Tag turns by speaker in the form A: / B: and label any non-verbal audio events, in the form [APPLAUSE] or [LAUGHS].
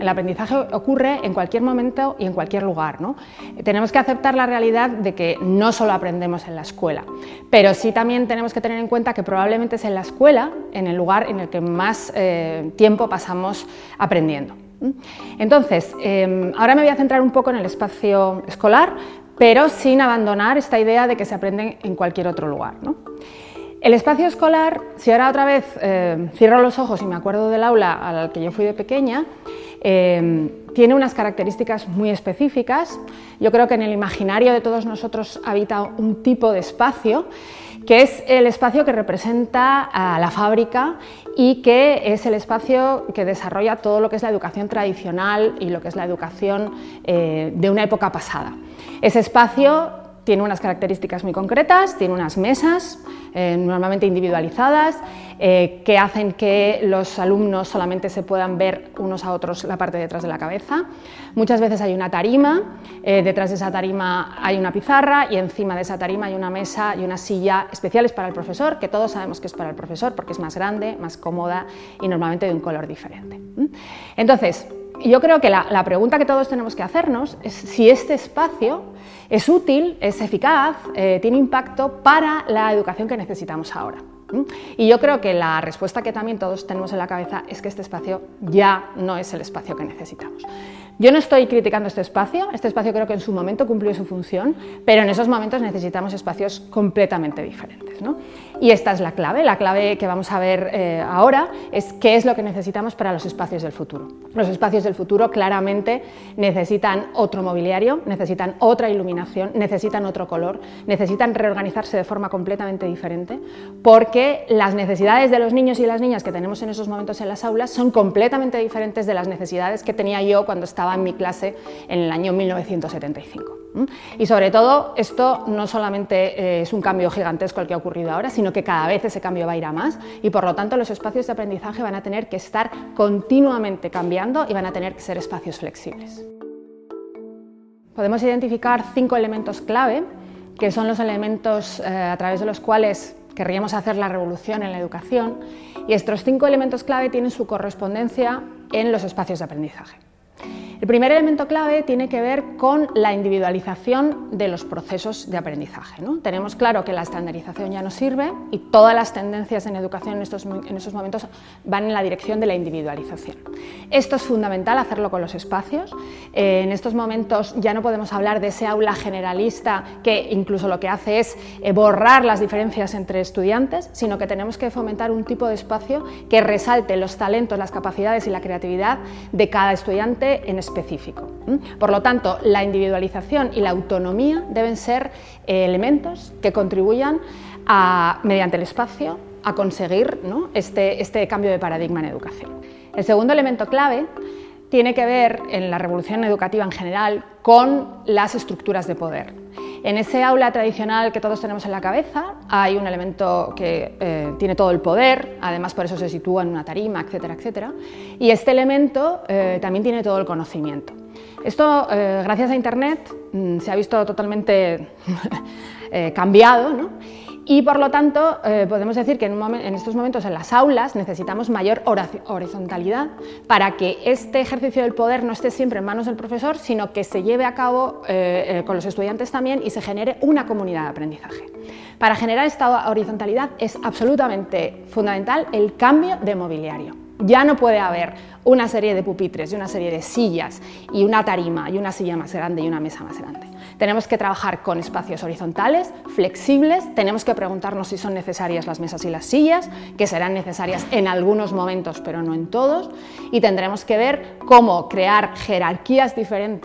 A: El aprendizaje ocurre en cualquier momento y en cualquier lugar. ¿no? Tenemos que aceptar la realidad de que no solo aprendemos en la escuela, pero sí también tenemos que tener en cuenta que probablemente es en la escuela, en el lugar en el que más eh, tiempo pasamos aprendiendo. Entonces, em, ahora me voy a centrar un poco en el espacio escolar, pero sin abandonar esta idea de que se aprende en cualquier otro lugar. El espacio escolar, si ahora otra vez eh, cierro los ojos y me acuerdo del aula al que yo fui de pequeña, eh, tiene unas características muy específicas. Yo creo que en el imaginario de todos nosotros habita un tipo de espacio que es el espacio que representa a la fábrica y que es el espacio que desarrolla todo lo que es la educación tradicional y lo que es la educación eh, de una época pasada. Ese espacio tiene unas características muy concretas, tiene unas mesas eh, normalmente individualizadas eh, que hacen que los alumnos solamente se puedan ver unos a otros la parte de detrás de la cabeza. Muchas veces hay una tarima, eh, detrás de esa tarima hay una pizarra y encima de esa tarima hay una mesa y una silla especiales para el profesor, que todos sabemos que es para el profesor porque es más grande, más cómoda y normalmente de un color diferente. Entonces, yo creo que la, pregunta que todos tenemos que hacernos es si este espacio es útil, es eficaz, eh, tiene impacto para la educación que necesitamos ahora. Y yo creo que la respuesta que también todos tenemos en la cabeza es que este espacio ya no es el espacio que necesitamos. Yo no estoy criticando este espacio, este espacio creo que en su momento cumplió su función, pero en esos momentos necesitamos espacios completamente diferentes. Y esta es la clave, la clave que vamos a ver eh, ahora es qué es lo que necesitamos para los espacios del futuro. Los espacios del futuro claramente necesitan otro mobiliario, necesitan otra iluminación, necesitan otro color, necesitan reorganizarse de forma completamente diferente, porque las necesidades de los niños y las niñas que tenemos en esos momentos en las aulas son completamente diferentes de las necesidades que tenía yo cuando estaba en mi clase en el año 1975. Y sobre todo, esto no solamente eh, es un cambio gigantesco el que ha ocurrido ahora, sino que cada vez ese cambio va a ir a más y por lo tanto los espacios de aprendizaje van a tener que estar continuamente cambiando y van a tener que ser espacios flexibles. Podemos identificar cinco elementos clave, que son los elementos eh, a través de los cuales querríamos hacer la revolución en la educación, y estos cinco elementos clave tienen su correspondencia en los espacios de aprendizaje. El primer elemento clave tiene que ver con la individualización de los procesos de aprendizaje. ¿no? Tenemos claro que la estandarización ya no sirve y todas las tendencias en educación en estos, en esos momentos van en la dirección de la individualización. Esto es fundamental hacerlo con los espacios. Eh, en estos momentos ya no podemos hablar de ese aula generalista que incluso lo que hace es eh, borrar las diferencias entre estudiantes, sino que tenemos que fomentar un tipo de espacio que resalte los talentos, las capacidades y la creatividad de cada estudiante en específico. Por lo tanto, la individualización y la autonomía deben ser eh, elementos que contribuyan a, mediante el espacio a conseguir este, este cambio de paradigma en educación. El segundo elemento clave tiene que ver en la revolución educativa en general con las estructuras de poder. En ese aula tradicional que todos tenemos en la cabeza hay un elemento que eh, tiene todo el poder, además por eso se sitúa en una tarima, etcétera, etcétera, y este elemento eh, también tiene todo el conocimiento. Esto, eh, gracias a Internet, mm, se ha visto totalmente [LAUGHS] cambiado, ¿no? Y por lo tanto, eh, podemos decir que en, estos momentos en las aulas necesitamos mayor horizontalidad para que este ejercicio del poder no esté siempre en manos del profesor, sino que se lleve a cabo eh, eh, con los estudiantes también y se genere una comunidad de aprendizaje. Para generar esta horizontalidad es absolutamente fundamental el cambio de mobiliario. Ya no puede haber una serie de pupitres y una serie de sillas y una tarima y una silla más grande y una mesa más grande. Tenemos que trabajar con espacios horizontales, flexibles, tenemos que preguntarnos si son necesarias las mesas y las sillas, que serán necesarias en algunos momentos pero no en todos, y tendremos que ver cómo crear jerarquías diferentes